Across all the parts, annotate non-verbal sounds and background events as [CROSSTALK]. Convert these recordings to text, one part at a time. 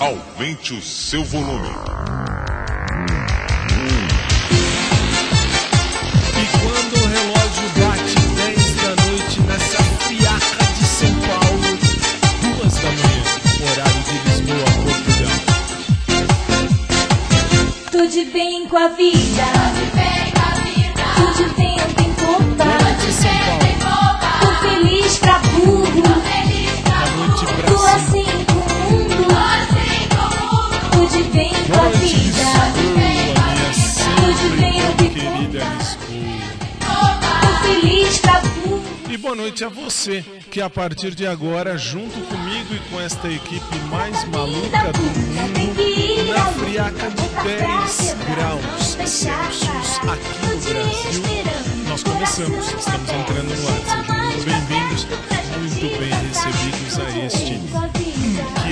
Aumente o seu volume. E quando o relógio bate 10 da noite nessa friaca de São Paulo, duas da manhã, horário de Lisboa, Portugal. Tudo bem com a vida. E boa noite a você, que a partir de agora, junto comigo e com esta equipe mais maluca do mundo, na friaca de 10 graus Celsius aqui no Brasil, nós começamos, estamos entrando no ar. Sejam muito bem-vindos, muito bem recebidos a este,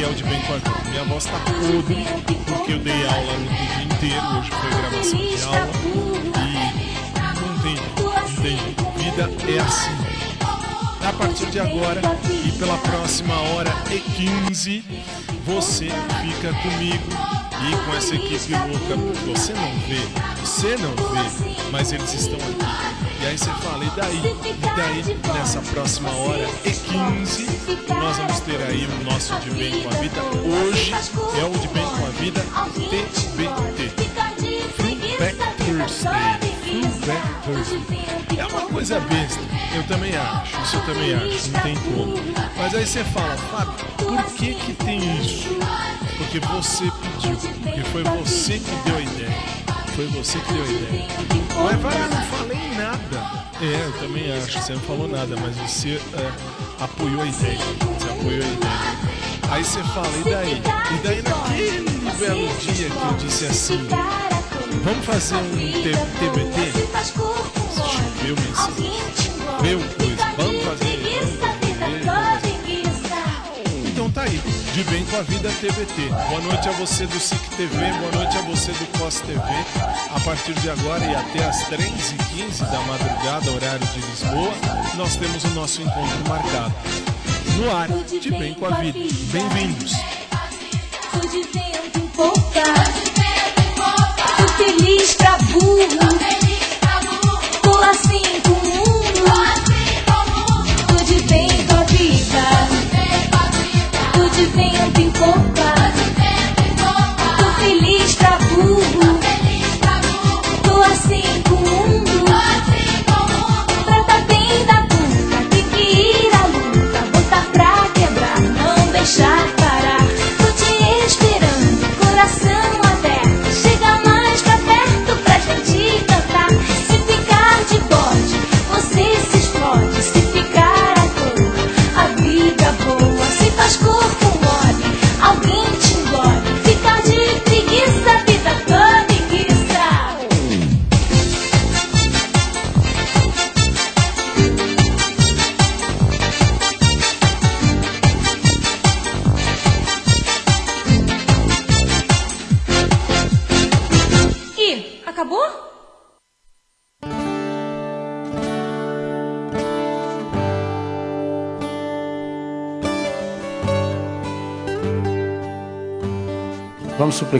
o de a. Minha voz tá podre, porque eu dei aula no dia inteiro, hoje foi gravação de aula, e não tem, não tem. Vida é assim. A partir de agora e pela próxima hora e 15, você fica comigo e com essa equipe louca. Você não vê, você não vê, mas eles estão aqui. E aí você fala, e daí? E daí, nessa próxima hora e 15, nós vamos ter aí o nosso De Bem com a Vida. Hoje é o De Bem com a Vida TBT. Throwback Thursday. Throwback Thursday. É uma coisa besta, eu também acho, isso eu também acho, não tem como. Mas aí você fala, Fábio, por que que tem isso? Porque você pediu, porque foi você que deu a ideia. Foi você que deu a ideia. Mas vai, eu não falei nada. É, eu também acho, você não falou nada, mas você é, apoiou a ideia. Você apoiou a ideia. Aí você fala, e daí? E daí naquele belo dia que eu disse assim, vamos fazer um TBT? Choveu mensagem. Meu coisa. Vamos fazer. Então tá aí, de bem com a vida TBT. Boa noite a você do SIC TV, boa noite a você do COS TV. A partir de agora e até as 3h15 da madrugada, horário de Lisboa, nós temos o nosso encontro marcado. No ar, de bem com a vida. Bem-vindos. Feliz pra burro. Tô assim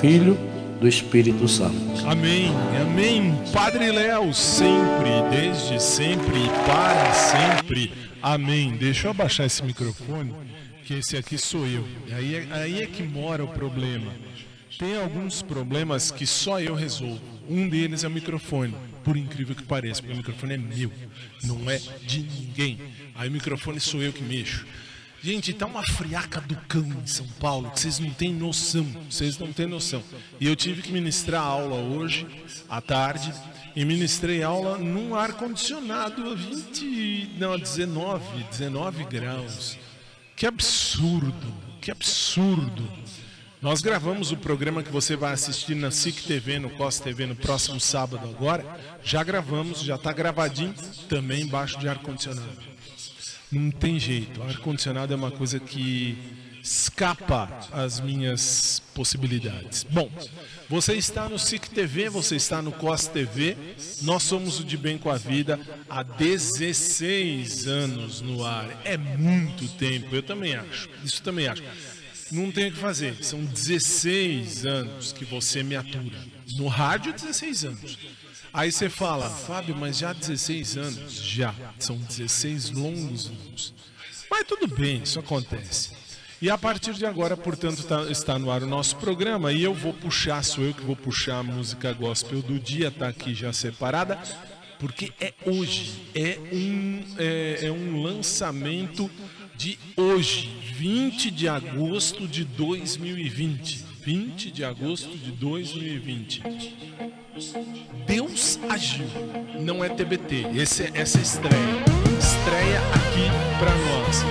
Filho, do Espírito Santo. Amém, amém. Padre Léo, sempre, desde sempre e para sempre. Amém. Deixa eu abaixar esse microfone, que esse aqui sou eu. Aí é, aí é que mora o problema. Tem alguns problemas que só eu resolvo. Um deles é o microfone, por incrível que pareça, porque o microfone é meu, não é de ninguém. Aí o microfone sou eu que mexo. Gente, tá uma friaca do cão em São Paulo, que vocês não têm noção, vocês não têm noção. E eu tive que ministrar aula hoje, à tarde, e ministrei aula num ar-condicionado a 20, não, 19, 19 graus. Que absurdo, que absurdo. Nós gravamos o programa que você vai assistir na SIC TV, no COS TV, no próximo sábado agora. Já gravamos, já está gravadinho, também embaixo de ar-condicionado. Não tem jeito, ar-condicionado é uma coisa que escapa às minhas possibilidades. Bom, você está no SIC TV, você está no COS TV, nós somos o De Bem com a Vida há 16 anos no ar. É muito tempo, eu também acho, isso também acho não tem o que fazer. São 16 anos que você me atura. No rádio, 16 anos. Aí você fala, Fábio, mas já 16 anos? Já. São 16 longos anos. Mas tudo bem, isso acontece. E a partir de agora, portanto, tá, está no ar o nosso programa e eu vou puxar, sou eu que vou puxar a música gospel do dia, tá aqui já separada, porque é hoje, é um, é, é um lançamento de hoje, 20 de agosto de 2020. 20 de agosto de 2020. Deus agiu, não é TBT. Esse, essa é estreia. Estreia aqui para nós.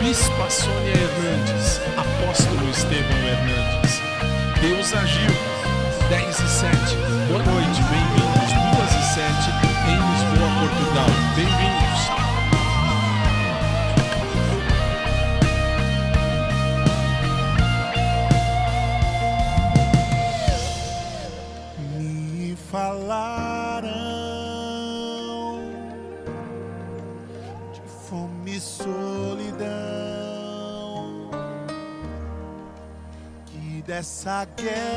Bispa Sônia Hernandes, Apóstolo Estevão Hernandes. Deus agiu. Dessa guerra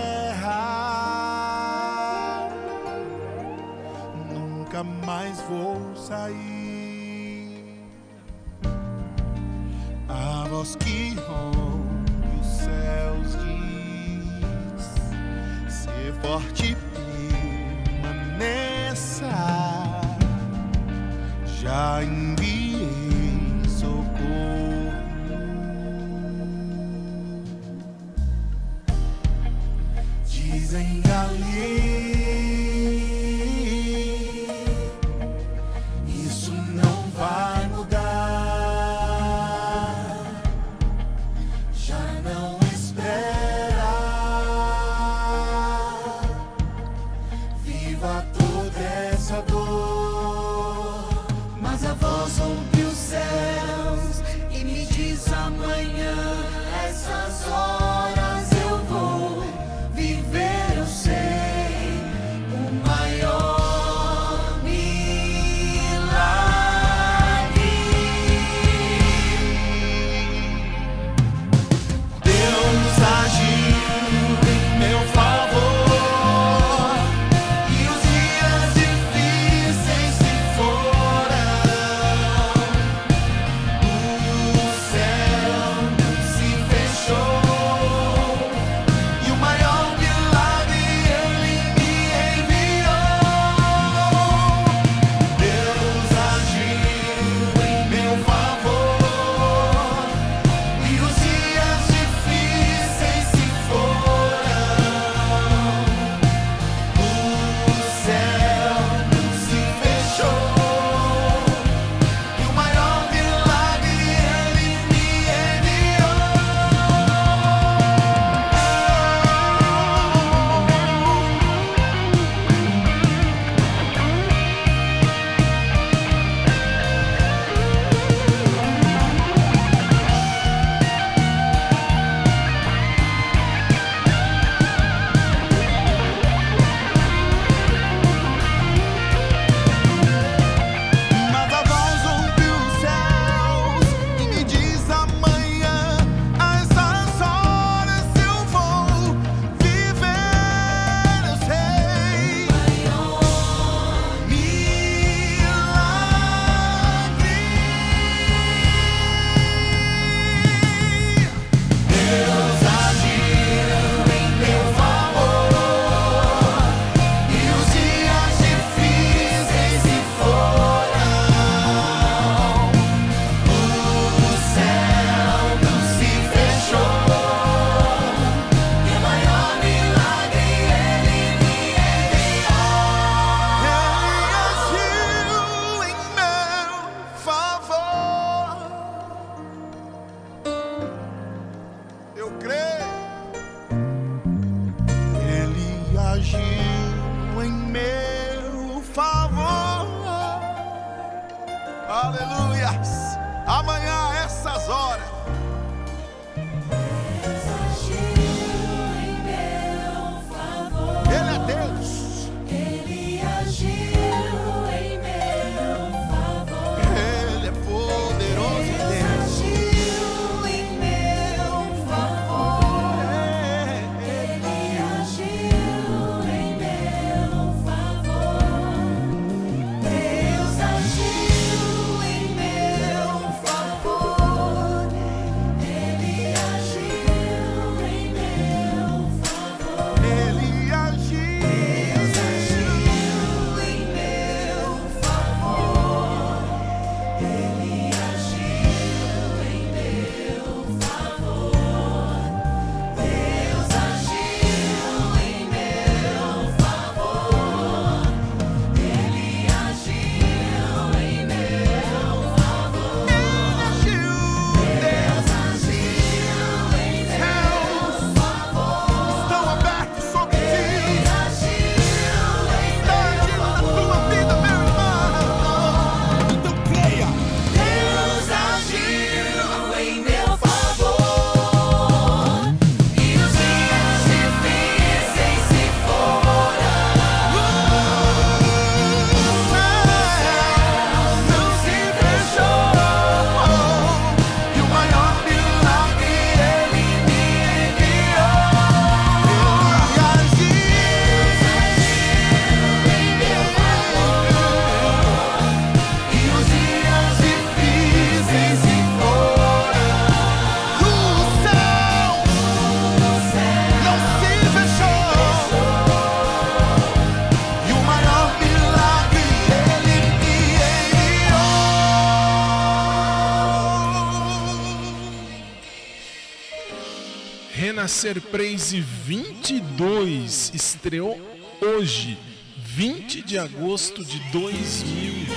Renascer Praise 22 estreou hoje, 20 de agosto de 2020.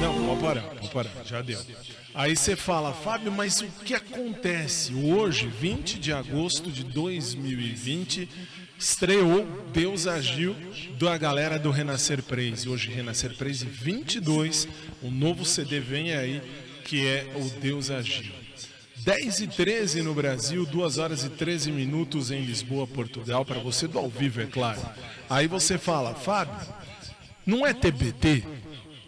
Não, pode parar, pode parar, já deu. Aí você fala, Fábio, mas o que acontece? Hoje, 20 de agosto de 2020, estreou Deus Agiu da galera do Renascer Praise. Hoje, Renascer Praise 22, um novo CD vem aí, que é o Deus Agiu. 10 e 13 no Brasil, 2 horas e 13 minutos em Lisboa, Portugal, para você do ao vivo, é claro. Aí você fala, Fábio, não é TBT?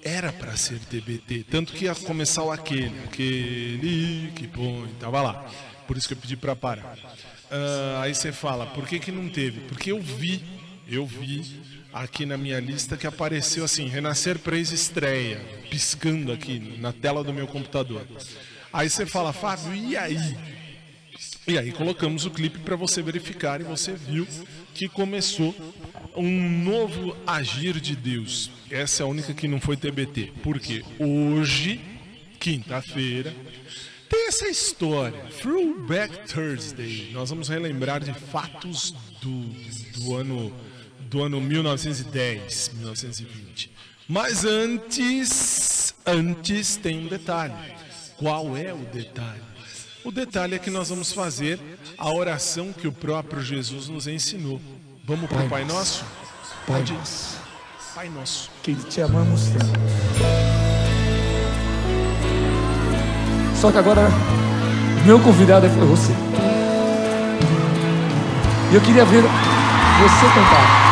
Era para ser TBT, tanto que ia começar o aquele, aquele que põe, tava lá. Por isso que eu pedi para parar. Ah, aí você fala, por que que não teve? Porque eu vi, eu vi aqui na minha lista que apareceu assim, Renascer Praise estreia, piscando aqui na tela do meu computador. Aí você fala, Fábio, e aí? E aí colocamos o clipe para você verificar e você viu que começou um novo agir de Deus. Essa é a única que não foi TBT. Porque hoje, quinta-feira, tem essa história, Throwback Thursday. Nós vamos relembrar de fatos do, do ano do ano 1910, 1920. Mas antes, antes tem um detalhe. Qual é o detalhe? O detalhe é que nós vamos fazer a oração que o próprio Jesus nos ensinou. Vamos para o Pai Nosso? Pai nosso, Pai Nosso. que te amamos tanto. Só que agora, meu convidado é você. E eu queria ver você cantar.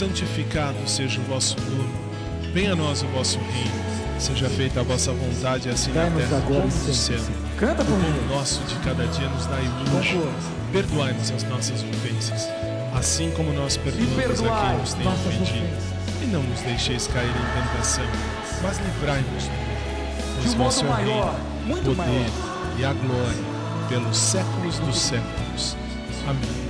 santificado seja o vosso nome. Venha a nós o vosso reino. Seja feita a vossa vontade, assim na terra como no céu. Canta O por mim. nosso de cada dia nos dai hoje. Perdoai-nos as nossas ofensas, assim como nós perdoamos a quem nos tem ofendido. E não nos deixeis cair em tentação, mas livrai-nos do mal. Pois vosso é o reino, maior, muito o poder maior. e a glória pelos séculos dos séculos. Amém.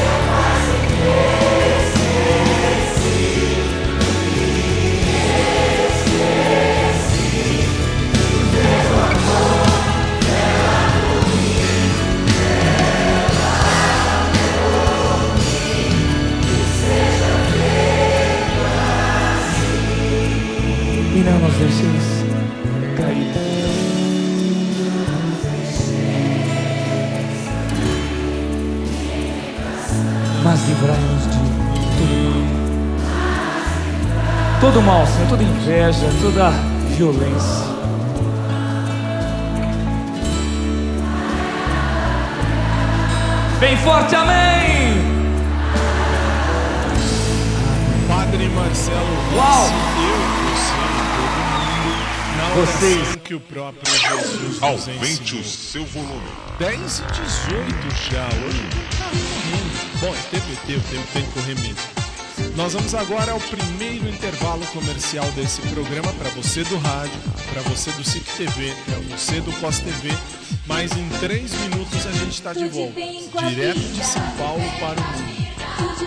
Nos deixeis cair. Mas livrai-nos de todo mal. Todo mal, Senhor, toda inveja, toda violência. Bem forte, amém! Padre Marcelo Uau! Vocês. que o próprio Jesus Aumente o seu volume. 10 e 18 já, hoje tá correndo. Bom, é TBT, o tempo tem que correr mesmo. Nós vamos agora ao primeiro intervalo comercial desse programa para você do rádio, para você do SIC TV, para você do COS TV. Mas em 3 minutos a gente está de volta, direto de São Paulo para o mundo.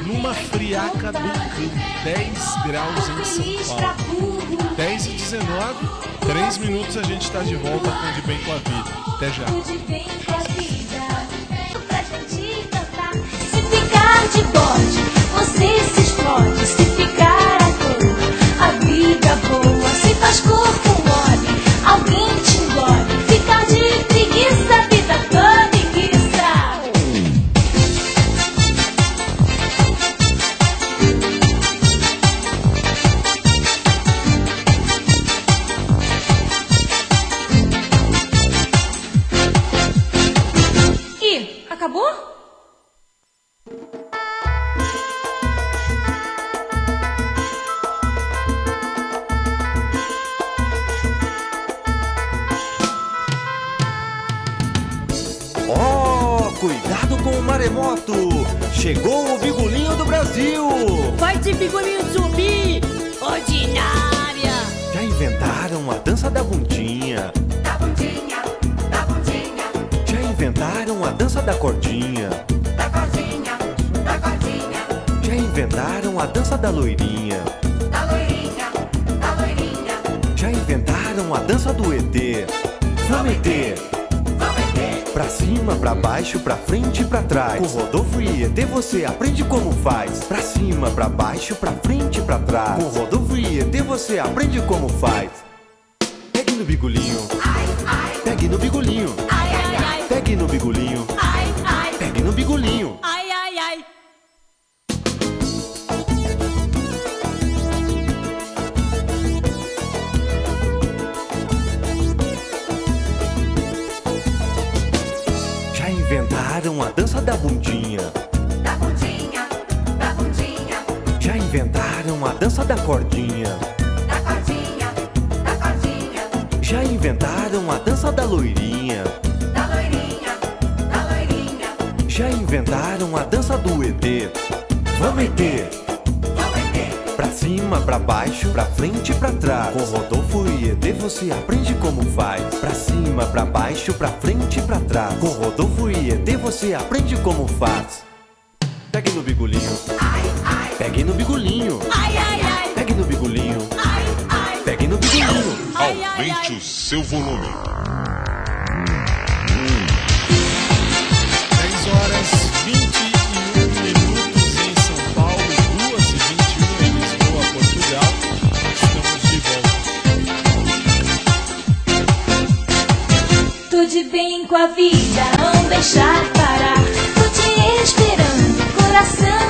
Numa friaca do cão, 10 graus em São Paulo. 10 e 19, 3 minutos a gente está de volta com De Bem com a Vida. Até já. Tudo bem com a vida, pra gente cantar. Se ficar de bode, você se explode. Inventaram a dança da bundinha? Da bundinha, da bundinha, Já inventaram a dança da cordinha? da cordinha, da cordinha, Já inventaram a dança da loirinha? da loirinha, da loirinha. Já inventaram a dança do ET? Vamos ET! Pra cima, pra baixo, pra frente e pra trás. Com Rodolfo e ET você aprende como faz. Pra cima, pra baixo, pra frente e pra trás. Com Rodolfo e ET você aprende como faz. Pegue no bigolinho. Pegue no bigolinho. Ai, ai, ai! Pegue no bigolinho. Ai, ai! Pegue no bigolinho. Ai, ai, ai! Já inventaram a dança da bundinha. Da bundinha, da bundinha, Já inventaram a dança da cordinha, Já inventaram a dança da loirinha. da loirinha, da loirinha. Já inventaram a dança do ET. Vamos ET! Vamos ver. Pra cima, pra baixo, pra frente e pra trás. Com Rodolfo e ET você aprende como faz. Pra cima, pra baixo, pra frente e pra trás. Com Rodolfo e ET você aprende como faz. Pegue no bigolinho. Ai, ai, Pegue no bigulinho. Ai, ai, ai. Pegue no bigulinho. Pegue no ai, Aumente o seu volume. 10 horas 21 minutos em São Paulo, 2 e 21 em Lisboa, Portugal. Estamos de volta. Tudo bem com a vida, não deixar parar. Tô te esperando, coração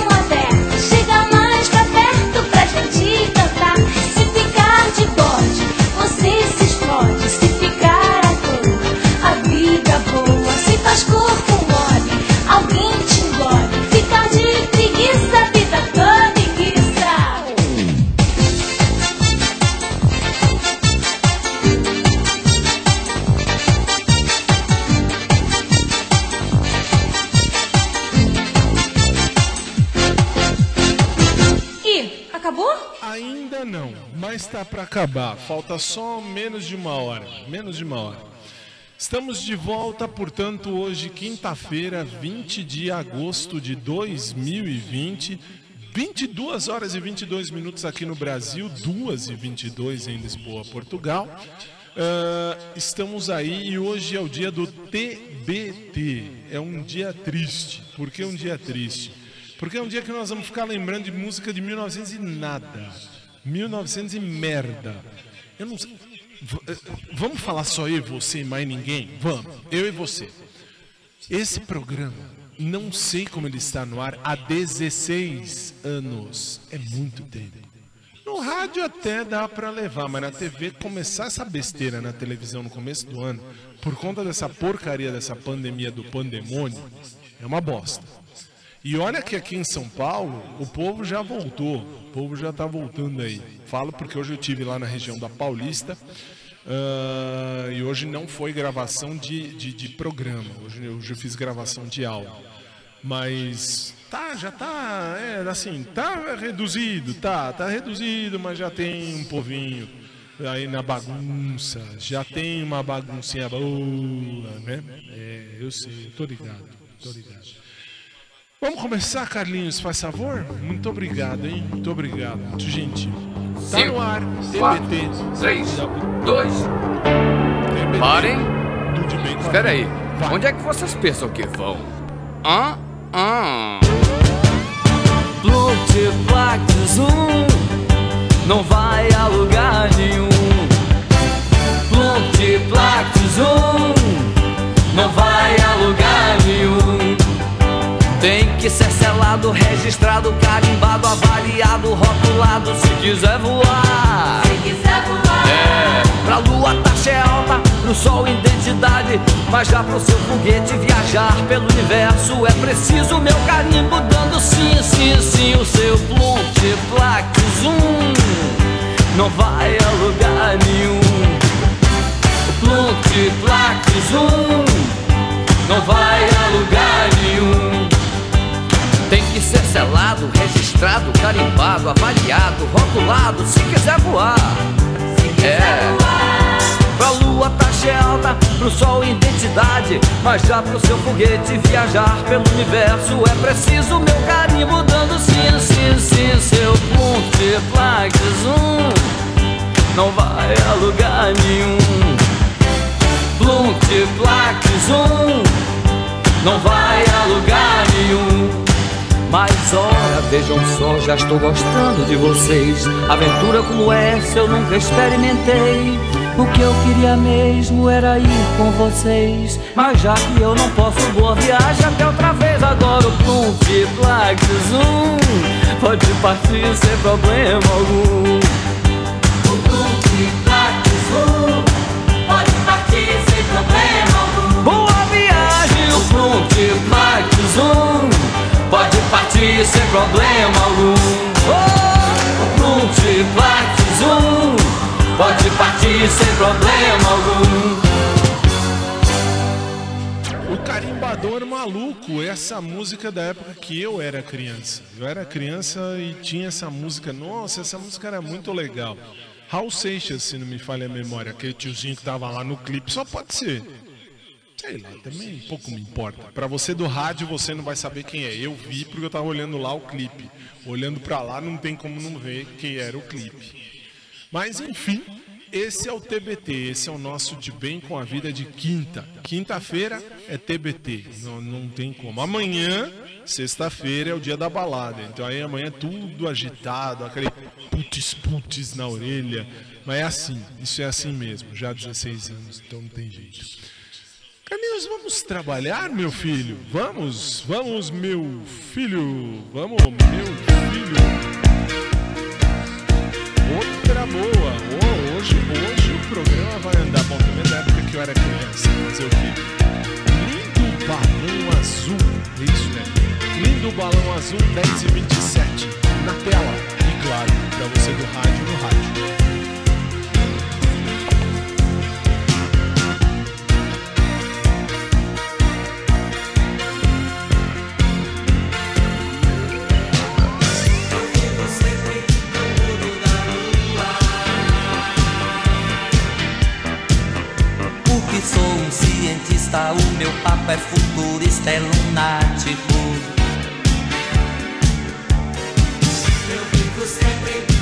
acabar. Falta só menos de uma hora. Menos de uma hora. Estamos de volta, portanto, hoje, quinta-feira, 20 de agosto de 2020. 22 horas e 22 minutos aqui no Brasil, 2 e 22 em Lisboa, Portugal. Ah, estamos aí e hoje é o dia do TBT. É um dia triste. Por que um dia triste? Porque é um dia que nós vamos ficar lembrando de música de 1900 e nada. 1900 e merda. Eu não sei. Eh, Vamos falar só eu você e mais ninguém? Vamos. Eu e você. Esse programa, não sei como ele está no ar há 16 anos. É muito tempo. No rádio até dá pra levar, mas na TV começar essa besteira na televisão no começo do ano, por conta dessa porcaria dessa pandemia do pandemônio, é uma bosta. E olha que aqui em São Paulo, o povo já voltou. O povo já tá voltando aí. Falo porque hoje eu tive lá na região da Paulista. ah, e hoje não foi gravação de, de, de programa. Hoje, hoje eu fiz gravação de áudio. Mas tá, já tá, é, assim, tá reduzido, tá, tá reduzido, mas já tem um povinho aí na bagunça, já tem uma baguncinha boa, né? É, eu sei, tô ligado, tô ligado. Vamos começar, Carlinhos, faz favor? Muito obrigado, hein? Muito obrigado, muito gentil. Tá Cinco, no ar, TBT. três, dois. TBT. Parem. Tudo bem Espera aí. Vai. Onde é que vocês pensam que vão? Hã? Hã? Multiplax Zoom não vai a lugar nenhum. Multiplax Zoom não vai a lugar nenhum. Tem que ser selado, registrado, carimbado, avaliado, rotulado se quiser voar. Se quiser voar. É, pra lua taxa é alta, pro sol identidade. Mas já pro seu foguete viajar pelo universo é preciso meu carimbo dando sim, sim, sim. O seu multiplax zoom não vai a lugar nenhum. Multiplax zoom não vai a lugar nenhum. Selado, registrado, carimbado, avaliado, rotulado, se quiser voar. é. Pra lua taxa é alta, pro sol identidade. Mas já pro seu foguete viajar pelo universo é preciso meu carimbo dando sim, sim, sim. Seu multiplax zoom não vai a lugar nenhum. Multiplax zoom não vai vejam só, já estou gostando de vocês. Aventura como essa eu nunca experimentei. O que eu queria mesmo era ir com vocês. Mas já que eu não posso, boa viagem até outra vez. Agora o Multiplax Zoom pode partir sem problema algum. O Multiplax Zoom pode partir sem problema algum. Boa viagem, o Multiplax Zoom pode partir sem problema algum. Oh, o Multiplax Zoom pode partir sem problema algum. O Carimbador Maluco, essa música da época que eu era criança. Eu era criança e tinha essa música. Nossa, essa música era muito legal. Raul Seixas, se não me falha a memória, aquele tiozinho que tava lá no clipe. Só pode ser. Sei lá, também pouco me importa. Pra você do rádio, você não vai saber quem é. Eu vi porque eu tava olhando lá o clipe. Olhando pra lá, não tem como não ver quem era o clipe. Mas enfim, esse é o TBT, esse é o nosso de bem com a vida de quinta. Quinta-feira é TBT, não, não tem como. Amanhã, sexta-feira, é o dia da balada. Então aí amanhã é tudo agitado, aquele putz putz na orelha. Mas é assim, isso é assim mesmo, já há 16 anos, então não tem jeito. Carlinhos, vamos trabalhar, meu filho? Vamos, vamos, meu filho. Vamos, meu filho. Outra boa. Oh, hoje, hoje o programa vai andar. Bom, também da época que eu era criança. Fazer o quê? Lindo balão azul. É isso, né? Lindo balão azul 10 e 27. Na tela. E claro, pra você do rádio no rádio. Cientista, o meu papo é futurista, é lunático. Eu vivo sempre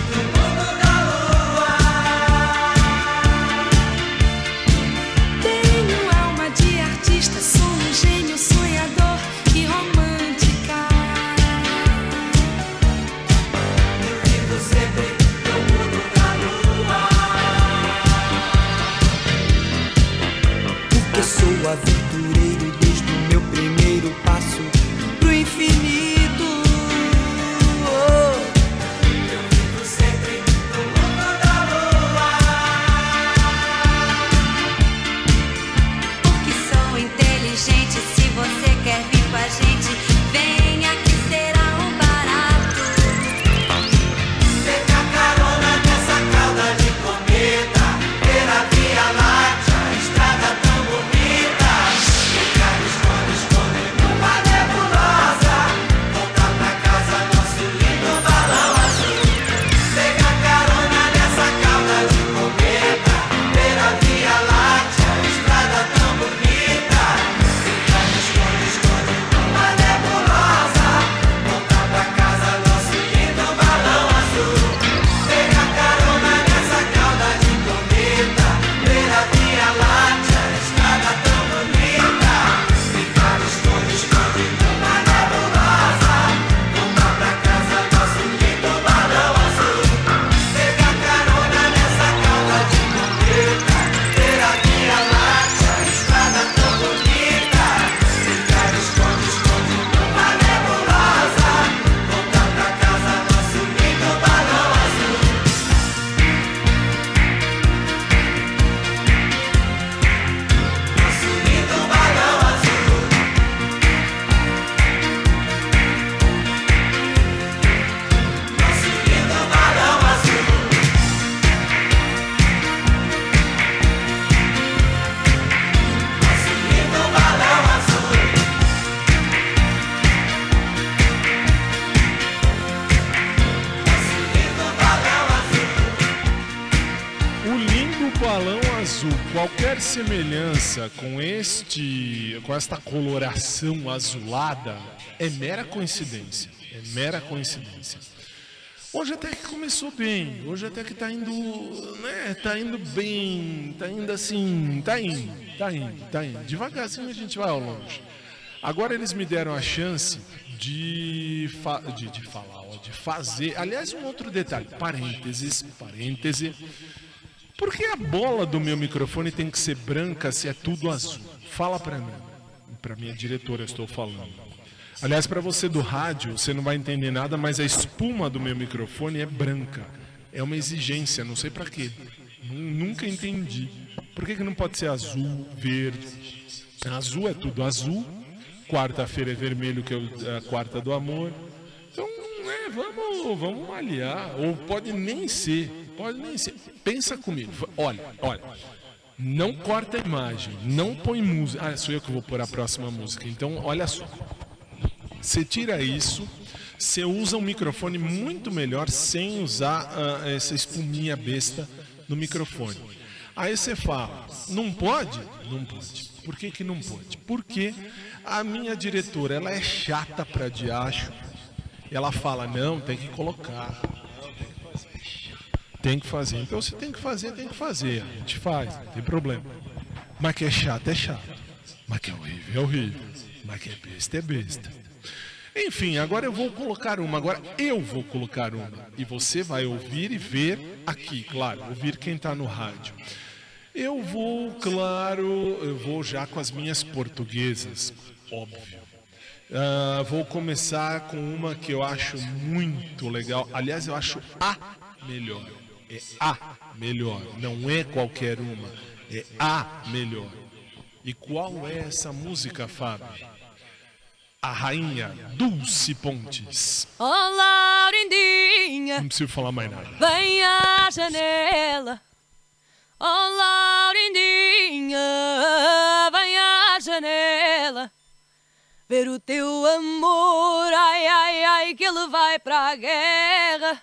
semelhança com este, com esta coloração azulada é mera coincidência. É mera coincidência. Hoje até que começou bem. Hoje até que tá indo, né? Tá indo bem. Tá indo assim. Tá indo. Tá indo. Tá indo. Devagarzinho a gente vai ao longe. Agora eles me deram a chance de, fa de, de falar, ó, de fazer. Aliás, um outro detalhe. Parênteses. Parêntese. Por que a bola do meu microfone tem que ser branca se é tudo azul? Fala pra mim. Pra minha diretora eu estou falando. Aliás, para você do rádio, você não vai entender nada, mas a espuma do meu microfone é branca. É uma exigência, não sei para quê. Nu- Nunca entendi. Por que, que não pode ser azul, verde? Azul é tudo azul. Quarta-feira é vermelho, que é a quarta do amor. Então, né, vamos, vamos malhar. Ou pode nem ser. Pode nem ser. Pensa comigo. Olha, olha. Não corta a imagem. Não põe música. Ah, sou eu que vou pôr a próxima música. Então, olha só. Você tira isso, você usa um microfone muito melhor sem usar ah, essa espuminha besta no microfone. Aí você fala, não pode? Não pode. Por que, que não pode? Porque a minha diretora ela é chata pra diacho. Ela fala, não, tem que colocar. Tem que fazer. Então se tem que fazer, tem que fazer. A gente faz, não tem problema. Mas que é chato, é chato. Mas que é horrível, é horrível. Mas que é besta, é besta. Enfim, agora eu vou colocar uma. Agora eu vou colocar uma. E você vai ouvir e ver aqui, claro. Ouvir quem está no rádio. Eu vou, claro, eu vou já com as minhas portuguesas, óbvio. Ah, vou começar com uma que eu acho muito legal. Aliás, eu acho a melhor. É a melhor. Não é qualquer uma. É a melhor. E qual é essa música, Fábio? A rainha Dulce Pontes. Oh, Laurindinha, Não preciso falar mais nada. vem à janela. Oh, Laurindinha, vem à janela. Ver o teu amor, ai, ai, ai, que ele vai para a guerra.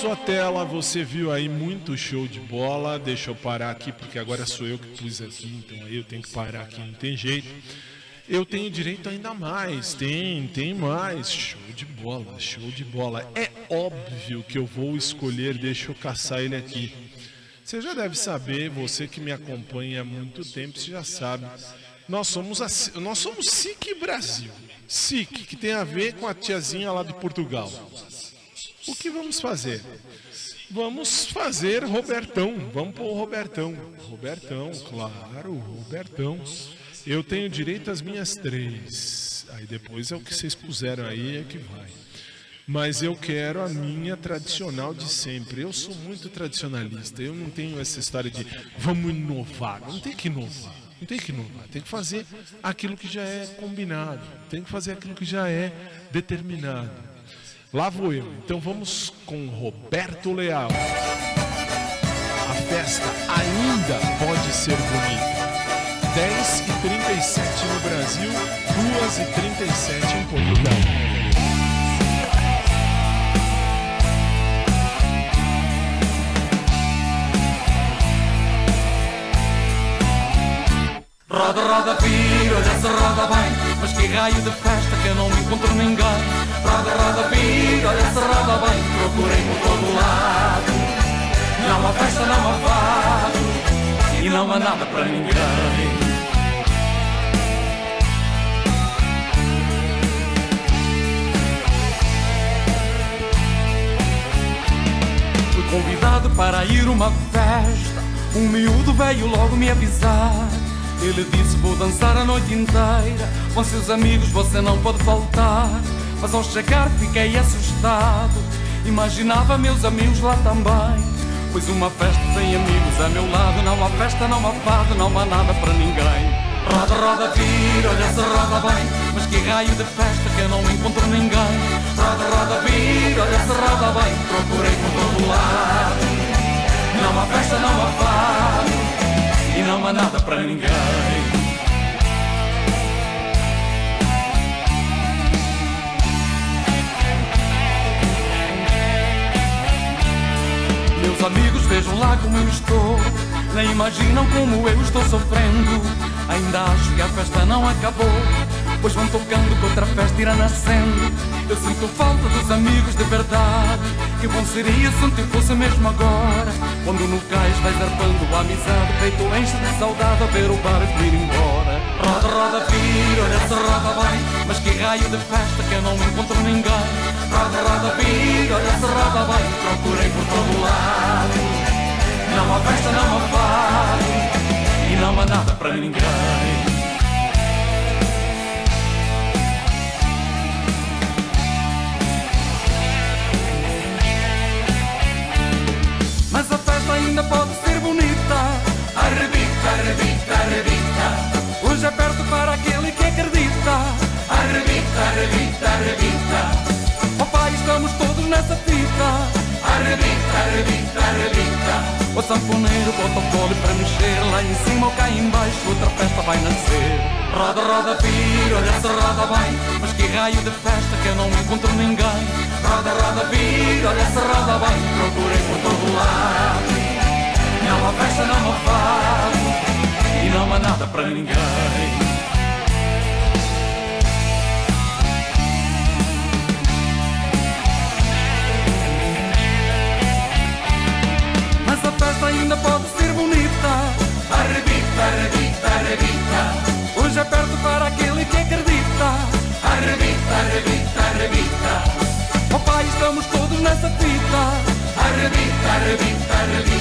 Sua tela, você viu aí muito show de bola. Deixa eu parar aqui porque agora sou eu que pus aqui, então aí eu tenho que parar aqui, não tem jeito. eu tenho direito ainda mais. Tem, tem mais. Show de bola, show de bola. É óbvio que eu vou escolher, deixa eu caçar ele aqui. Você já deve saber, você que me acompanha há muito tempo, você já sabe. Nós somos a, nós somos SIC Brasil. SIC, que tem a ver com a tiazinha lá de Portugal. O que vamos fazer? Vamos fazer Robertão. Vamos pôr Robertão. Robertão, claro, Robertão. Eu tenho direito às minhas três. Aí depois é o que vocês puseram aí é que vai. Mas eu quero a minha tradicional de sempre. Eu sou muito tradicionalista. Eu não tenho essa história de vamos inovar. Não tem que inovar. Não tem que inovar. Tem que fazer aquilo que já é combinado. Tem que fazer aquilo que já é determinado. Lá vou eu. Então vamos com Roberto Leal. A festa ainda pode ser bonita. 10 e 37 no Brasil, 2 e 37 em Portugal. Roda, roda, vira, olha se roda bem Mas que raio de festa que eu não encontro ninguém Roda, roda, vira, olha se roda bem Procurei por todo lado. Não há festa, não há fado. E não há nada para ninguém. Fui convidado para ir uma festa. Um miúdo veio logo me avisar. Ele disse vou dançar a noite inteira. Com seus amigos você não pode faltar Mas ao chegar fiquei assustado. Imaginava meus amigos lá também. Pois uma festa sem amigos a meu lado. Não há festa, não há fado, não há nada para ninguém. Roda, roda, vira, olha se roda bem. Mas que raio de festa que eu não encontro ninguém. Roda, roda, vira, olha se roda bem. Procurei por todo lado. Não há festa, não há fado. E não há nada para ninguém Meus amigos vejam lá como eu estou. Nem imaginam como eu estou sofrendo. Ainda acho que a festa não acabou Pois vão tocando que outra festa irá nascendo. Eu sinto falta dos amigos de verdade. Que bom seria se tempo fosse mesmo agora Quando no cais vai zarpando a amizade. Peito enche de saudade a ver o barco ir embora. Roda, roda, vira, olha se roda bem Mas que raio de festa que eu não encontro ninguém Roda, roda, vira, olha se roda bem Procurei por todo lado. Não há festa, não há fado E não há nada para ninguém. Mas a festa ainda pode ser bonita. Arrebita, arrebita, arrebita. Hoje é perto para aquele que acredita. Arrebita, arrebita, arrebita estamos todos nessa fita. Arrebita, arrebita, arrebita. O sanfoneiro bota o colo para mexer Lá em cima ou cá em baixo outra festa vai nascer. Roda, roda, vira, olha se roda bem. Mas que raio de festa que eu não encontro ninguém. Roda, roda, vira, olha se roda bem. Procurei por todo lado. Não há festa, não há fado. E não há nada para ninguém festa ainda pode ser bonita. Arrebita, arrebita, arrebita. Hoje é perto para aquele que acredita. Arrebita, arrebita, arrebita. Oh pai, estamos todos nessa fita. Arrebita, arrebita, arrebita.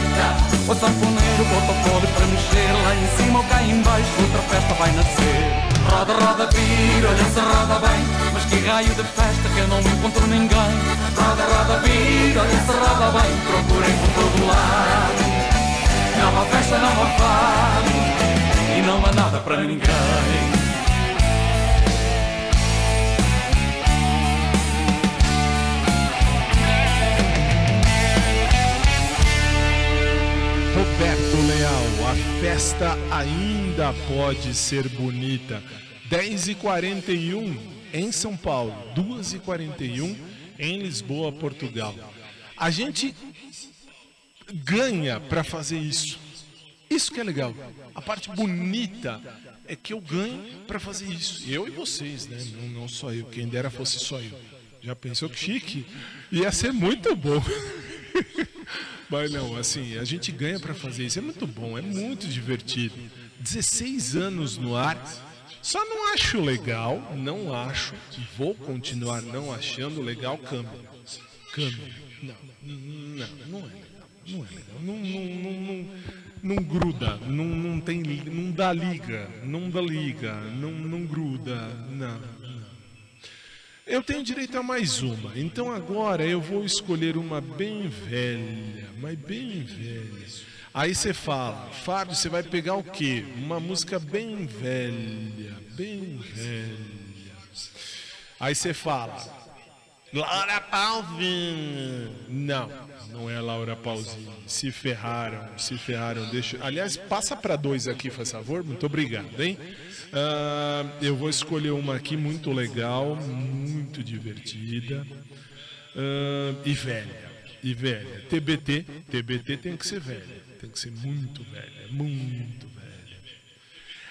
O sanfoneiro bota o colo para mexer Lá em cima ou cá em baixo. Outra festa vai nascer. Roda, roda, vira, olha se roda bem. Mas que raio de festa que eu não encontro ninguém. Roda, roda, vira, olha se roda bem. Procurei por todo ninguém Roberto Leal, a festa ainda pode ser bonita. 10 e 41 em São Paulo, 2 e 41 em Lisboa, Portugal. A gente ganha para fazer isso. Isso que é legal. A parte bonita é que eu ganho para fazer isso. Eu e vocês, né? Não, não só eu. Quem dera fosse só eu. Já pensou que chique? Ia ser muito bom. [LAUGHS] Mas não, assim, a gente ganha para fazer isso. É muito bom, é muito divertido. 16 anos no ar. Só não acho legal, não acho, e vou continuar não achando legal câmbio. Câmbio. Não, não, não é legal. Não é legal. Não, não, não, não, não gruda, não, não tem, não dá liga, não dá liga, não, não gruda, não. Eu tenho direito a mais uma, então agora eu vou escolher uma bem velha, mas bem velha. Aí você fala, Fábio, você vai pegar o quê? Uma música bem velha, bem velha. Aí você fala, Laura Pausini. Não, não é Laura Pausini. Se ferraram, se ferraram. Deixa... Aliás, passa para dois aqui, faz favor. Muito obrigado, hein? Ah, eu vou escolher uma aqui muito legal, muito divertida ah, e velha. E velha. TBT, TBT tem que ser velha. Tem que ser muito velha, muito velha.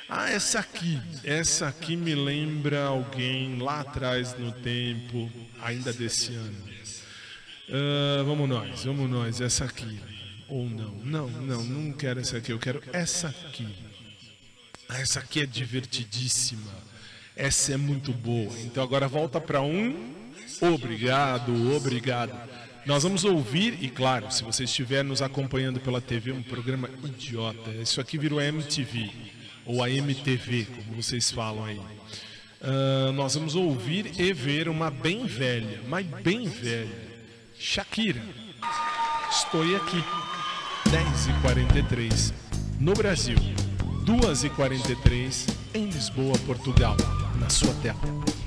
Ah, essa aqui. Essa aqui me lembra alguém lá atrás no tempo, ainda desse ano. Ah, vamos nós, vamos nós. Essa aqui. Ou não. Não, não, não quero essa aqui. Eu quero essa aqui. Ah, Essa aqui é divertidíssima. Essa é muito boa. Então agora volta para um. Obrigado, obrigado. Nós vamos ouvir, e claro, se você estiver nos acompanhando pela TV, um programa idiota. Isso aqui virou MTV, ou a MTV, como vocês falam aí. Ah, nós vamos ouvir e ver uma bem velha, mas bem velha. Shakira. Estou aqui. 10h43 no Brasil. 2h43 em Lisboa, Portugal. Na sua tela.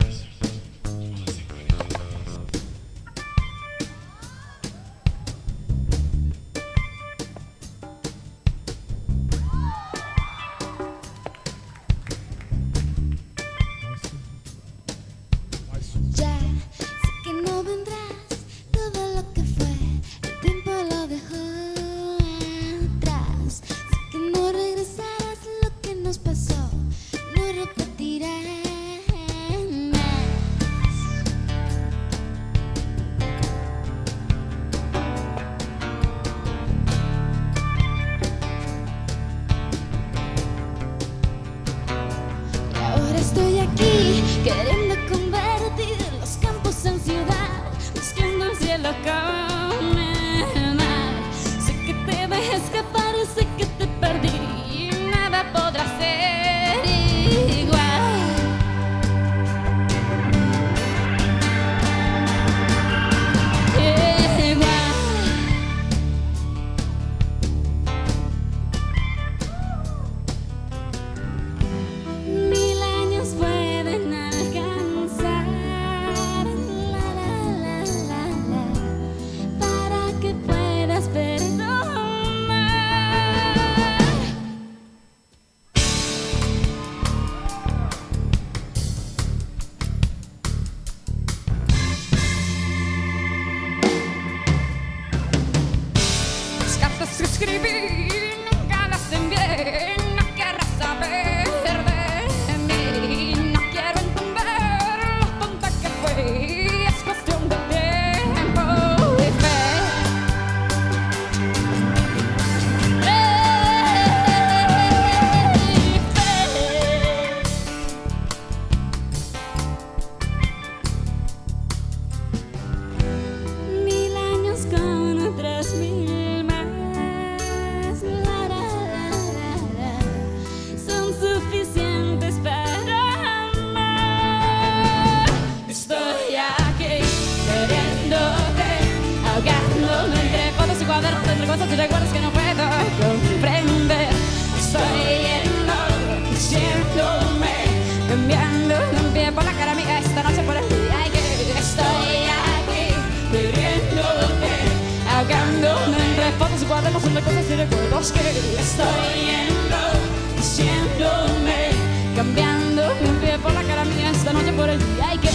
Cuadernos, entre cosas y recuerdos que estoy yendo, diciéndome, cambiando un pie por la cara mía esta noche por el día y que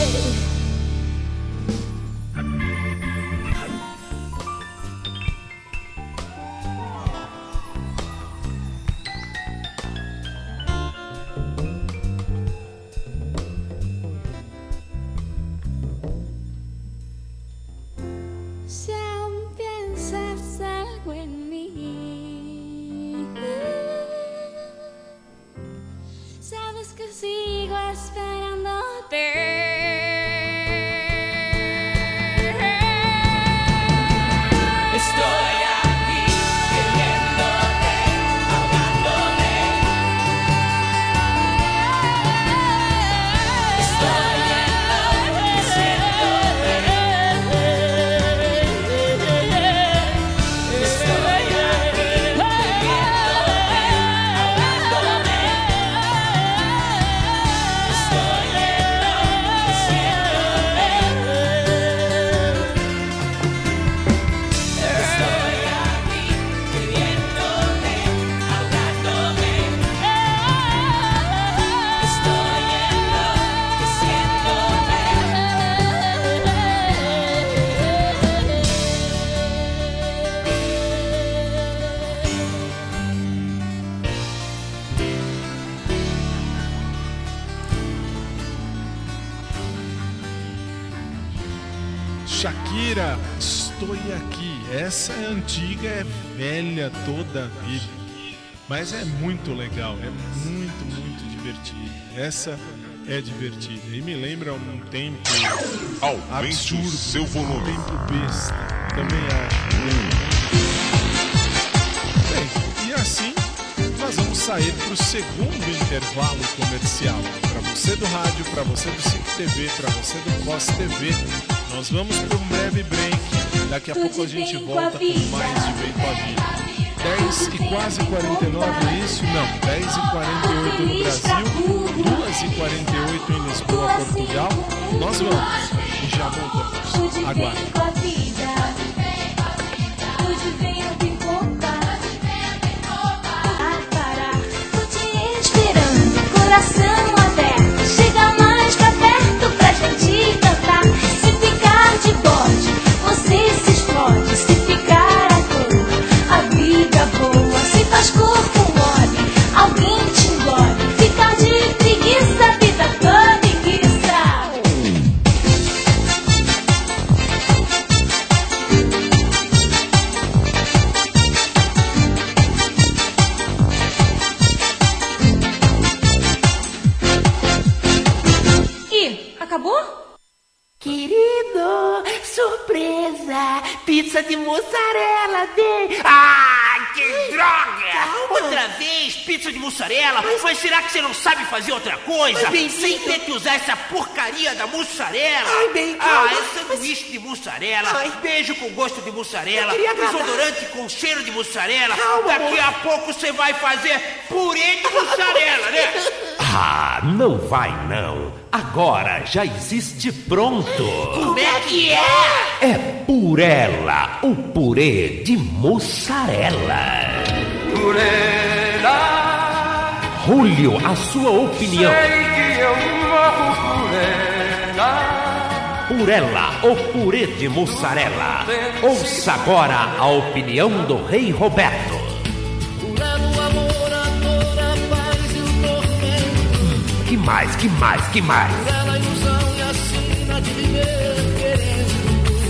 Mas é muito legal, é muito, muito divertida. Essa é divertida. E me lembra um tempo Aumente absurdo, seu volume. um tempo besta. Também acho. Bem, e assim nós vamos sair para o segundo intervalo comercial. Para você do rádio, para você do Cinco TV, para você do Cos TV, nós vamos para um breve break. Daqui a pouco a gente volta com mais de Bem com a Vida. 10 e quase 49, é isso? Não, 10 e 48 no Brasil, 2 e 48 em Lisboa, Portugal. Nós vamos e já voltamos. Aguarde. Coisa? Mas, bem, Sem ter que usar essa porcaria da mussarela. Ai, bem, ah, calma. é sanduíche de mussarela, Ai. beijo com gosto de mussarela, desodorante com cheiro de mussarela. Calma, Daqui amor. a pouco você vai fazer purê de mussarela, né? [LAUGHS] Ah, não vai não. Agora já existe pronto. Como é que é? É Purela, o purê de mussarela. Purela, Julio, a sua opinião. sei que eu morro por ela. Purela, o purê de mussarela. Ouça agora a opinião do Rei Roberto. Que mais, que mais, que mais?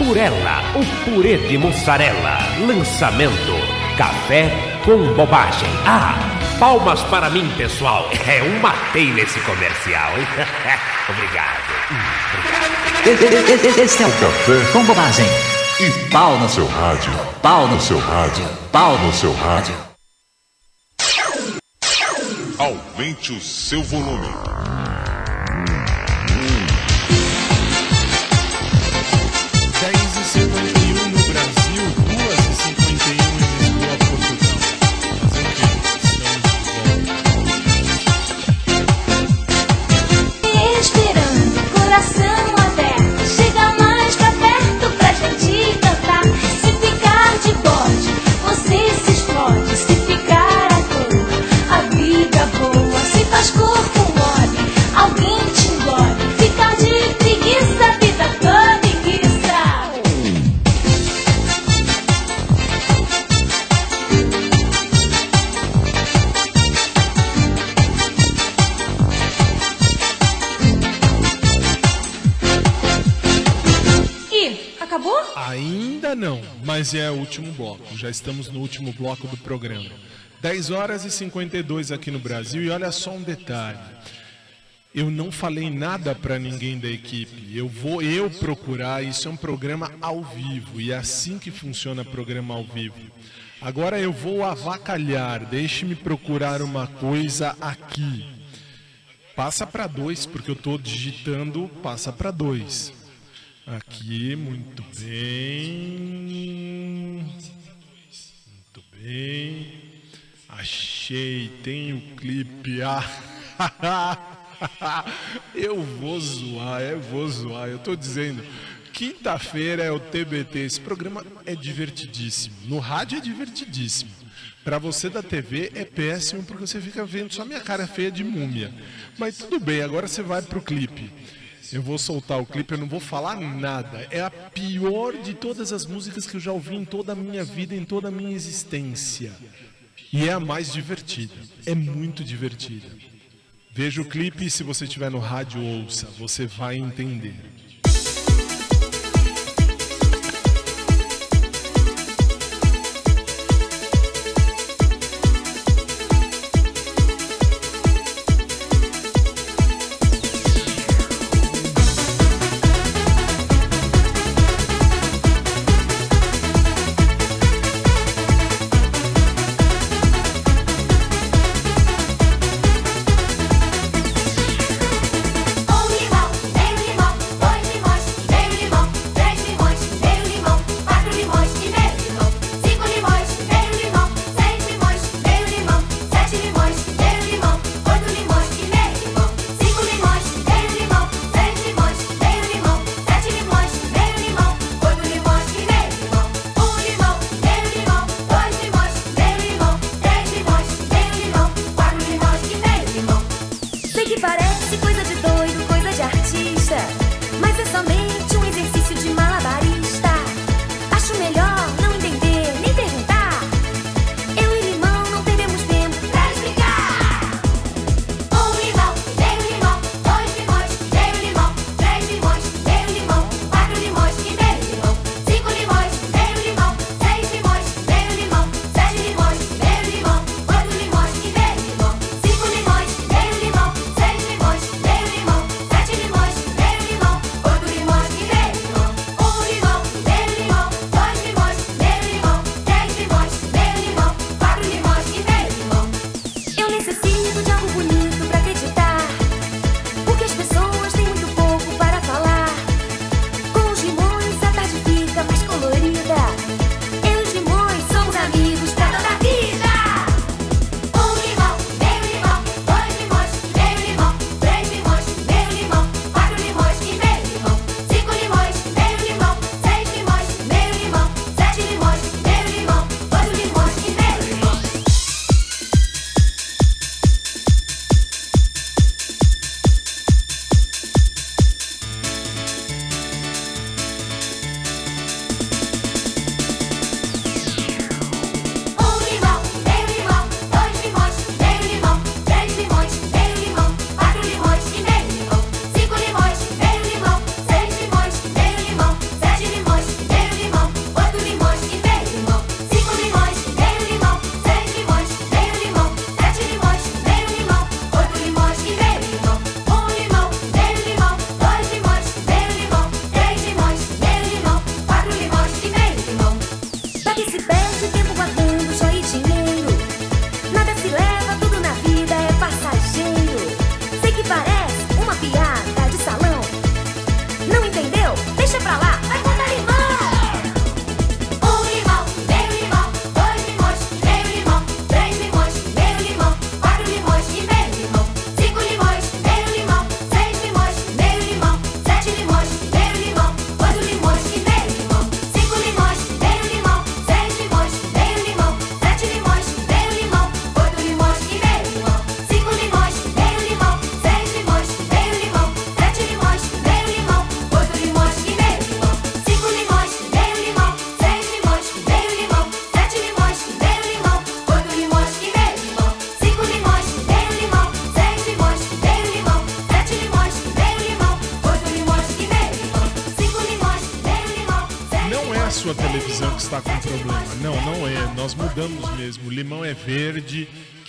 Purela, o purê de mussarela. Lançamento: café com bobagem. Ah, palmas para mim, pessoal. É um matei nesse comercial, hein? [LAUGHS] Obrigado. Esse é o café com bobagem. E pau no seu rádio. Pau no seu rádio. Pau no seu rádio. Aumente o seu volume. Estamos no último bloco do programa. 10 horas e 52 aqui no Brasil e olha só um detalhe. Eu não falei nada para ninguém da equipe. Eu vou eu procurar, isso é um programa ao vivo e é assim que funciona programa ao vivo. Agora eu vou avacalhar, deixe-me procurar uma coisa aqui. Passa para dois, porque eu estou digitando, passa para dois. Aqui, muito bem. Vem, achei, tem o clipe. Ah, [LAUGHS] eu vou zoar, eu vou zoar, eu tô dizendo. Quinta-feira é o TBT. Esse programa é divertidíssimo. No rádio é divertidíssimo. Para você da TV é péssimo porque você fica vendo só minha cara feia de múmia. Mas tudo bem, agora você vai pro clipe. Eu vou soltar o clipe, eu não vou falar nada. É a pior de todas as músicas que eu já ouvi em toda a minha vida, em toda a minha existência. E é a mais divertida. É muito divertida. Veja o clipe e se você estiver no rádio ouça, você vai entender.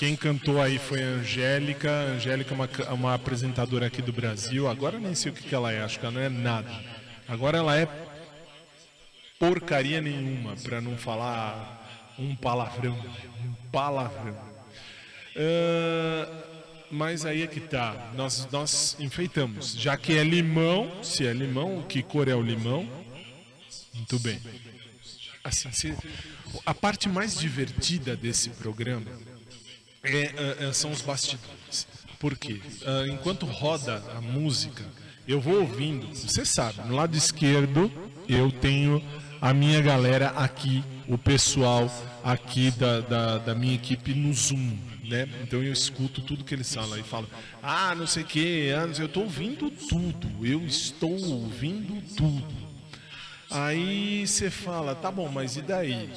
Quem cantou aí foi a Angélica. A Angélica é uma, uma apresentadora aqui do Brasil. Agora nem sei o que, que ela é, acho que ela não é nada. Agora ela é porcaria nenhuma, para não falar um palavrão. Um palavrão. Uh, mas aí é que tá. Nós, nós enfeitamos. Já que é limão, se é limão, que cor é o limão? Muito bem. Assim, se, a parte mais divertida desse programa é, é, é, são os bastidores. Por quê? Ah, enquanto roda a música, eu vou ouvindo. Você sabe, no lado esquerdo eu tenho a minha galera aqui, o pessoal aqui da, da, da minha equipe no Zoom. Né? Então eu escuto tudo que eles falam e falam, ah, não sei o que, anos eu estou ouvindo tudo, eu estou ouvindo tudo. Aí você fala, tá bom, mas e daí?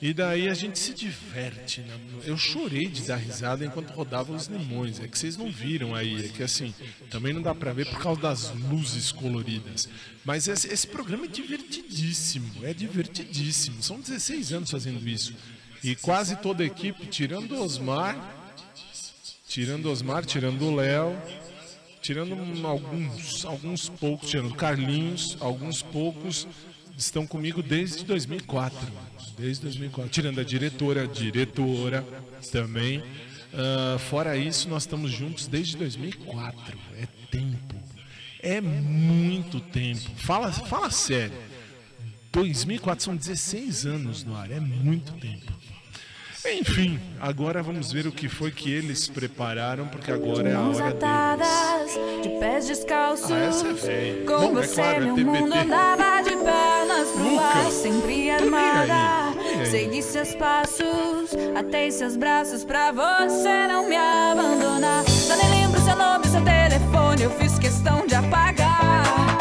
E daí a gente se diverte. Né? Eu chorei de dar risada enquanto rodava os limões. É que vocês não viram aí. É que assim, também não dá pra ver por causa das luzes coloridas. Mas esse, esse programa é divertidíssimo. É divertidíssimo. São 16 anos fazendo isso. E quase toda a equipe, tirando o Osmar, tirando Osmar, tirando o Léo, tirando alguns, alguns poucos, tirando o Carlinhos, alguns poucos estão comigo desde 2004. Desde 2004. Tirando a diretora, diretora também. Ah, fora isso, nós estamos juntos desde 2004. É tempo. É muito tempo. Fala, fala sério. 2004 são 16 anos no ar. É muito tempo. Enfim, agora vamos ver o que foi que eles prepararam, porque agora é a hora deles. de pés descalços. Ah, essa é velha. Com Bom, é você, claro, é TBT. mundo andava de pernas pro ar, sempre armada. Segui seus passos, até seus braços pra você não me abandonar. Já nem lembro seu nome, seu telefone, eu fiz questão de apagar.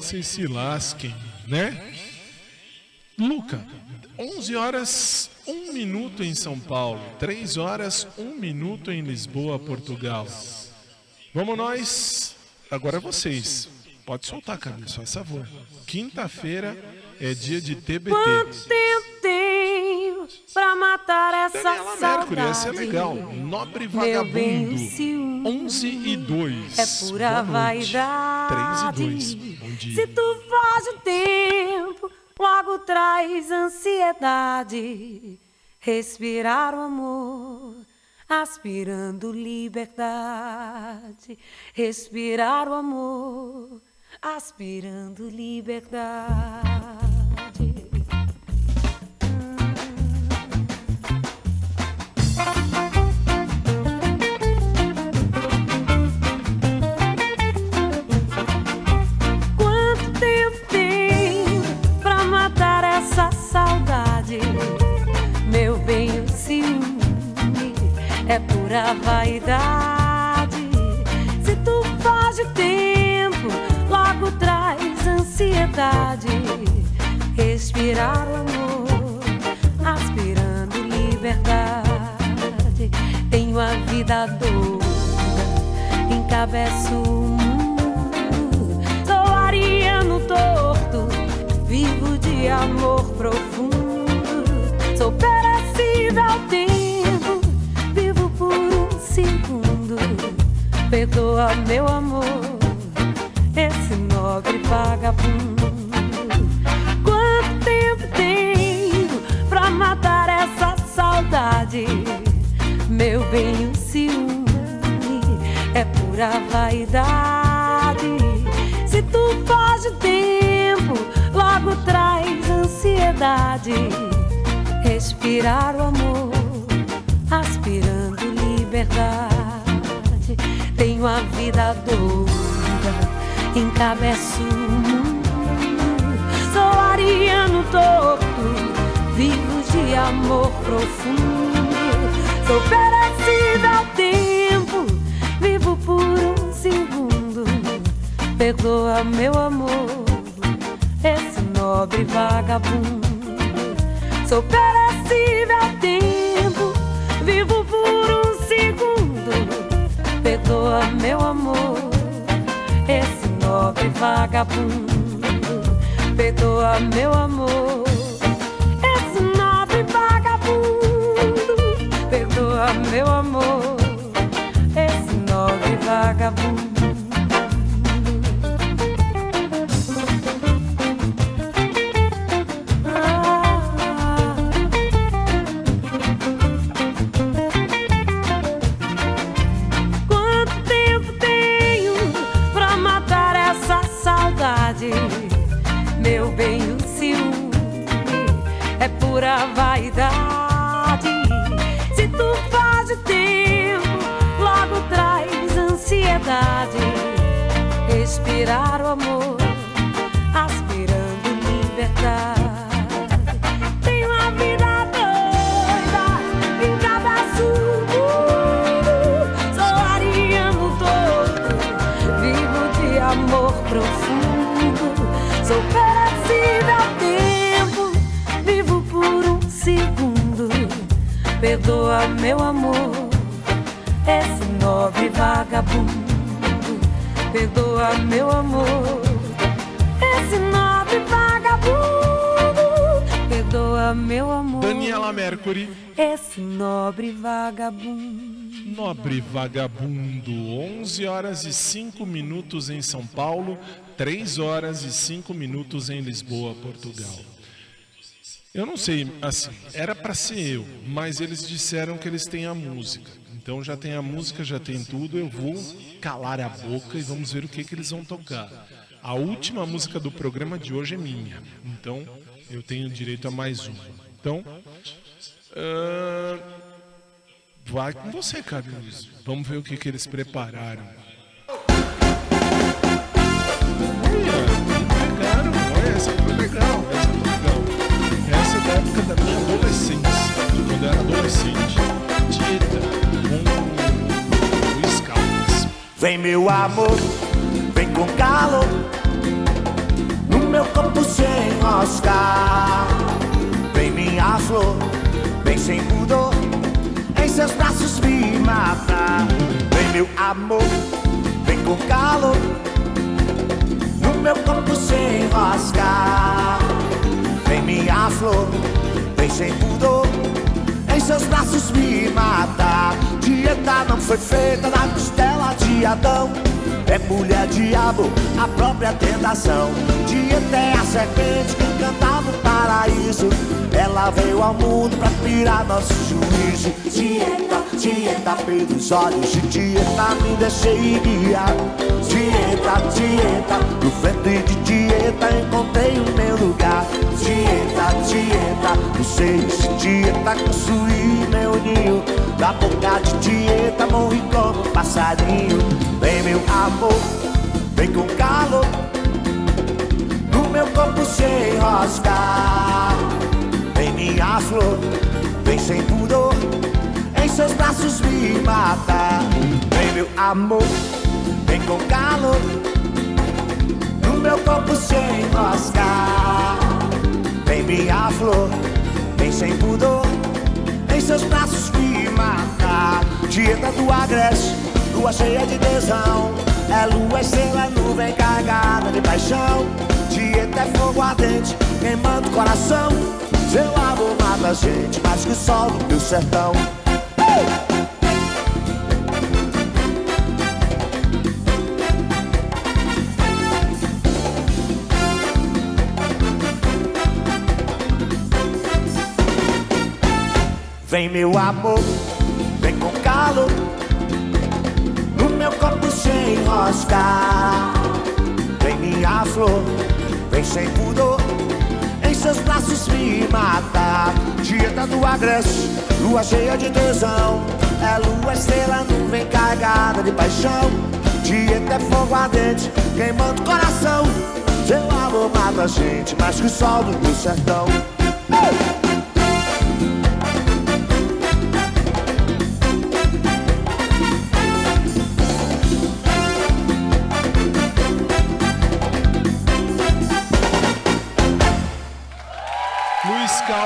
Vocês se lasquem, né? Luca, 11 horas, 1 minuto em São Paulo, 3 horas, 1 minuto em Lisboa, Portugal. Vamos nós, agora é vocês. Pode soltar, Carlos, faz favor. Quinta-feira é dia de TBT. Quanto tempo tem pra matar essa Daniela saudade? Mercury, essa é legal. Nobre Vagabundo. O ciúme 11 e 2. É pura vaidade. 3 e 2. Bom dia. Se tu foge o tempo, logo traz ansiedade. Respirar o amor, aspirando liberdade. Respirar o amor, aspirando liberdade. É pura vaidade. Se tu foge o tempo, logo traz ansiedade. Respirar o amor, aspirando liberdade. Tenho a vida doida, encabeço o mundo. Sou ariano torto, vivo de amor profundo. Sou perecível ao Perdoa meu amor, esse nobre vagabundo. Quanto tempo tenho pra matar essa saudade? Meu bem, o ciúme é pura vaidade. Se tu foge tempo, logo traz ansiedade. Respirar o amor, aspirando liberdade. Tenho a vida doida, encabeço o mundo. Sou ariano torto, vivo de amor profundo. Sou perecível ao tempo, vivo por um segundo. Perdoa meu amor, esse nobre vagabundo. Sou perecível ao tempo, vivo por um segundo. Perdoa meu amor, esse nobre vagabundo. Perdoa meu amor, e 5 minutos em São Paulo, 3 horas e 5 minutos em Lisboa, Portugal. Eu não sei, assim, era para ser eu, mas eles disseram que eles têm a música. Então já tem a música, já tem tudo. Eu vou calar a boca e vamos ver o que, que eles vão tocar. A última música do programa de hoje é minha, então eu tenho direito a mais uma. Então, ah, vai com você, Carlos. Vamos ver o que, que eles prepararam. Essa foi legal, essa foi legal. Essa é da época da minha adolescência, quando eu era adolescente. Tieta, com o Scouts. Vem meu amor, vem com calor No meu corpo sem rosca Vem minha flor, vem sem pudor Em seus braços me mata Vem meu amor, vem com calor meu corpo sem rosca. Vem minha flor, vem sem pudor Em seus braços me mata. Dieta não foi feita na costela de Adão. É mulher diabo, a própria tentação. Dieta é a serpente que encantava o paraíso. Ela veio ao mundo pra tirar nosso juízo. Dieta, dieta pelos olhos de dieta Me deixei guiar. Dieta, dieta, no ventre de dieta Encontrei o meu lugar. Dieta, dieta, no seio de dieta Construí meu ninho. Da boca de dieta morri como um passarinho. Vem meu amor, vem com calor. No meu corpo sem rosca. Vem minha flor, vem sem pudor. Em seus braços me mata. Vem meu amor, vem com calor No meu corpo se enroscar. Vem minha flor, vem sem pudor, em seus braços me matar. Dieta do agreste, lua cheia de tesão. É lua, estrela, nuvem carregada de paixão. Dieta é fogo ardente, queimando o coração. Seu amor mata a gente mais que o sol do meu sertão. Vem meu amor, vem com calor No meu corpo se enroscar Vem minha flor, vem sem pudor Em seus braços me matar. Dieta do agreste, lua cheia de tesão É lua, estrela, nuvem carregada de paixão. Dieta é fogo ardente, queimando o coração. Seu amor mata a gente mais que o sol do meu sertão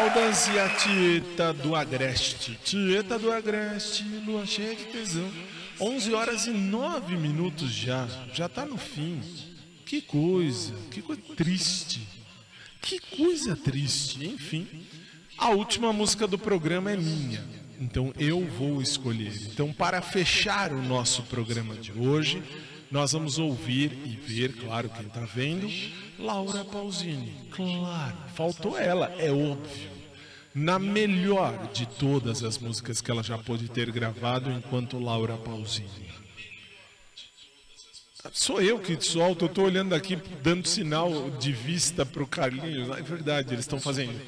Caldas e a Tieta do Agreste. Tieta do Agreste, lua cheia de tesão. 11 horas e 9 minutos já. Já tá no fim. Que coisa, que coisa triste. Que coisa triste. Enfim, a última música do programa é minha. Então eu vou escolher. Então, para fechar o nosso programa de hoje, nós vamos ouvir e ver, claro, quem está vendo, Laura Pausini. Claro, faltou ela, é óbvio. Na melhor de todas as músicas que ela já pôde ter gravado enquanto Laura Pausini. Sou eu que solto, eu tô olhando aqui, dando sinal de vista pro Carlinhos. É verdade, eles estão fazendo.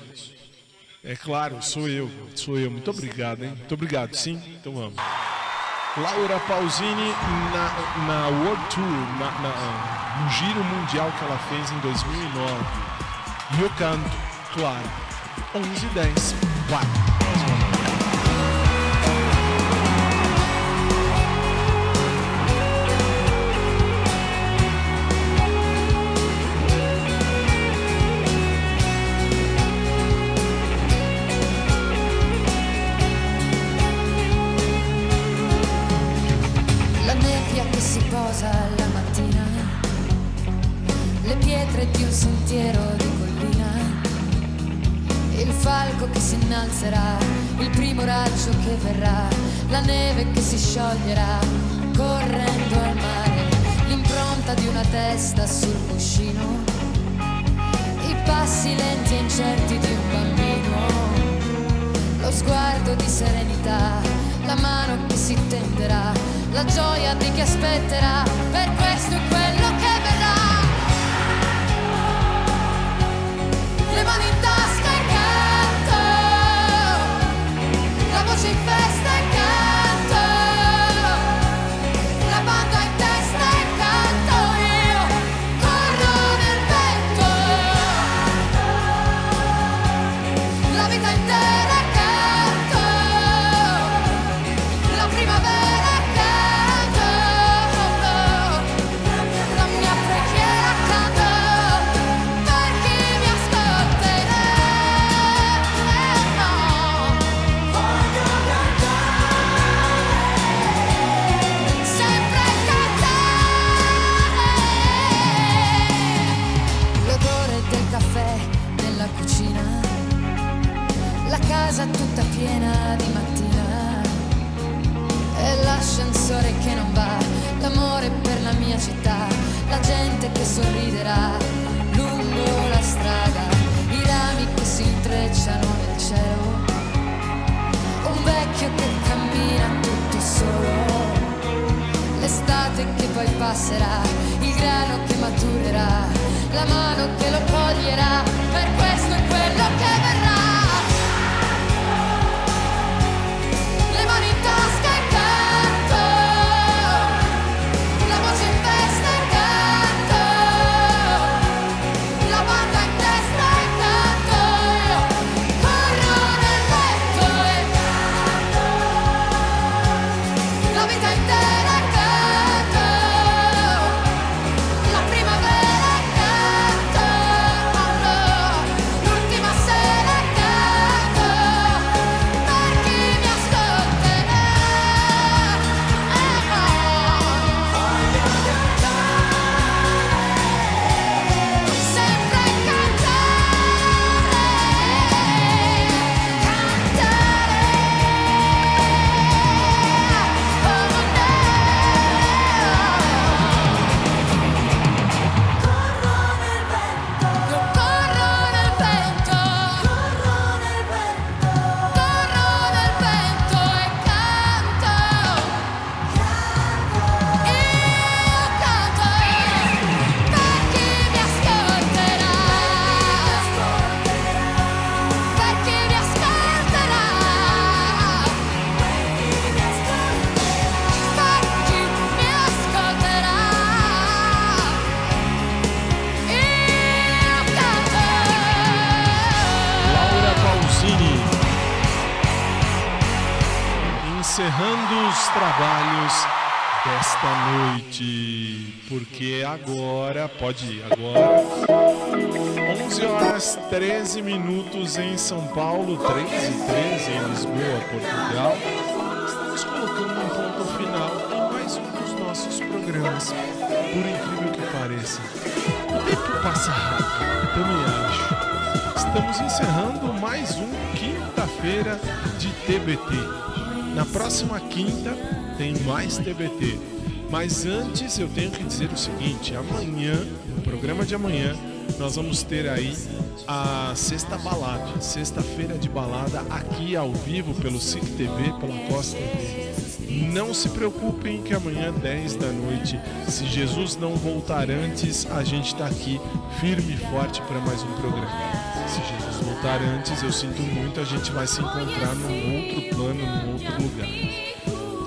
É claro, sou eu, sou eu. Muito obrigado, hein? Muito obrigado, sim? Então vamos. Laura Pausini na, na World Tour, na- na- no giro mundial que ela fez em 2009. E eu canto, claro, 11 e 10. Vai! Poi passerà, il grano che maturerà, la mano che lo coglierà, per questo è quello che verrà. Em São Paulo, 3 e 13 em Lisboa, Portugal. Estamos colocando um ponto final em mais um dos nossos programas. Por incrível que pareça, o tempo passa rápido, também acho. Estamos encerrando mais um quinta-feira de TBT. Na próxima quinta tem mais TBT. Mas antes eu tenho que dizer o seguinte: amanhã, no programa de amanhã, nós vamos ter aí a sexta balada, sexta-feira de balada aqui ao vivo pelo SIC TV, pela Costa TV. Não se preocupem que amanhã 10 da noite, se Jesus não voltar antes, a gente está aqui firme e forte para mais um programa. Se Jesus voltar antes, eu sinto muito, a gente vai se encontrar num outro plano, num outro lugar.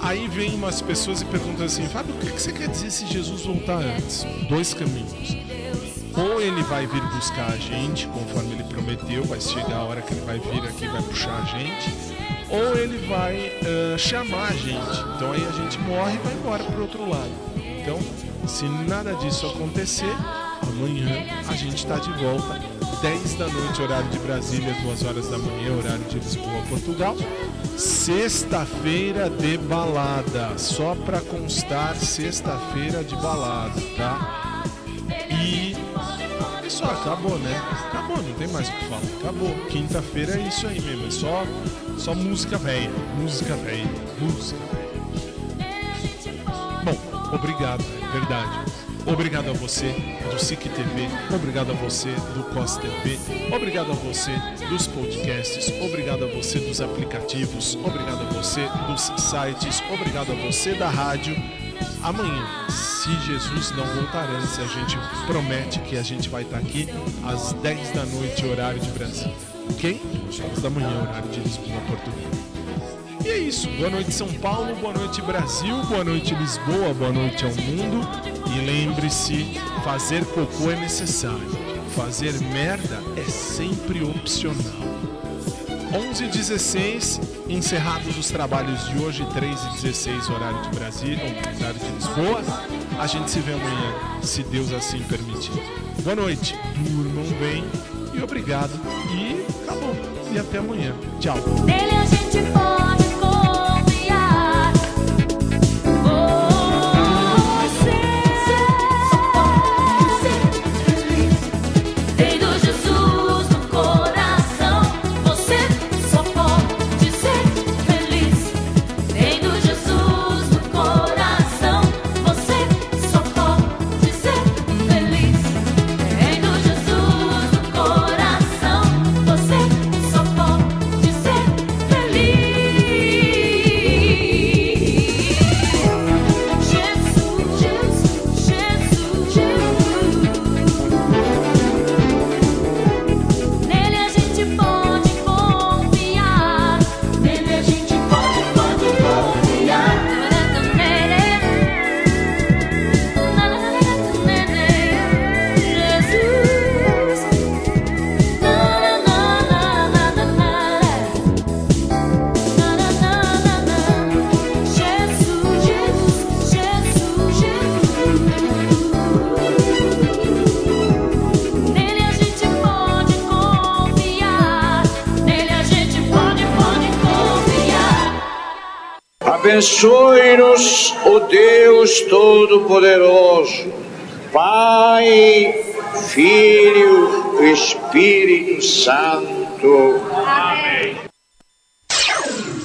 Aí vem umas pessoas e perguntam assim, Fábio, o que que você quer dizer se Jesus voltar antes? Dois caminhos. Ou ele vai vir buscar a gente, conforme ele prometeu, vai chegar a hora que ele vai vir aqui vai puxar a gente, ou ele vai ah, chamar a gente. Então aí a gente morre e vai embora para outro lado. Então, se nada disso acontecer, amanhã a gente está de volta, 10 da noite, horário de Brasília, 2 horas da manhã, horário de Lisboa, Portugal. Sexta-feira de balada, só para constar, sexta-feira de balada, tá? Só, acabou, né? Acabou, não tem mais o que falar. Acabou. Quinta-feira é isso aí mesmo, é só, só música velha, música velha, música velha. Bom, obrigado, é verdade. Obrigado a você do SIC TV, obrigado a você do COS TV, obrigado a você dos podcasts, obrigado a você dos aplicativos, obrigado a você dos sites, obrigado a você da rádio. Amanhã, se Jesus não voltar antes, a gente promete que a gente vai estar aqui às 10 da noite, horário de Brasília. Ok? 10 horas da manhã, horário de Lisboa, Portugal. E é isso. Boa noite, São Paulo. Boa noite, Brasil. Boa noite, Lisboa. Boa noite ao mundo. E lembre-se: fazer cocô é necessário. Fazer merda é sempre opcional. 11 h 16 encerrados os trabalhos de hoje, 3 h 16 horário de Brasília, horário de Lisboa. A gente se vê amanhã, se Deus assim permitir. Boa noite, durmam bem e obrigado. E acabou. E até amanhã. Tchau. Abençoe-nos, o Deus Todo-Poderoso, Pai, Filho e Espírito Santo. Amém.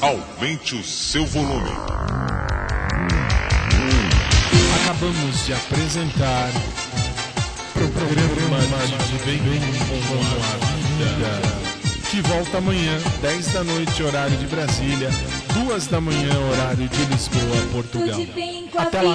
Aumente o seu volume. Acabamos de apresentar o programa de Bem Bem com a Vida, que volta amanhã, 10 da noite, horário de Brasília, 2 da manhã, horário de Lisboa, Portugal. Até lá.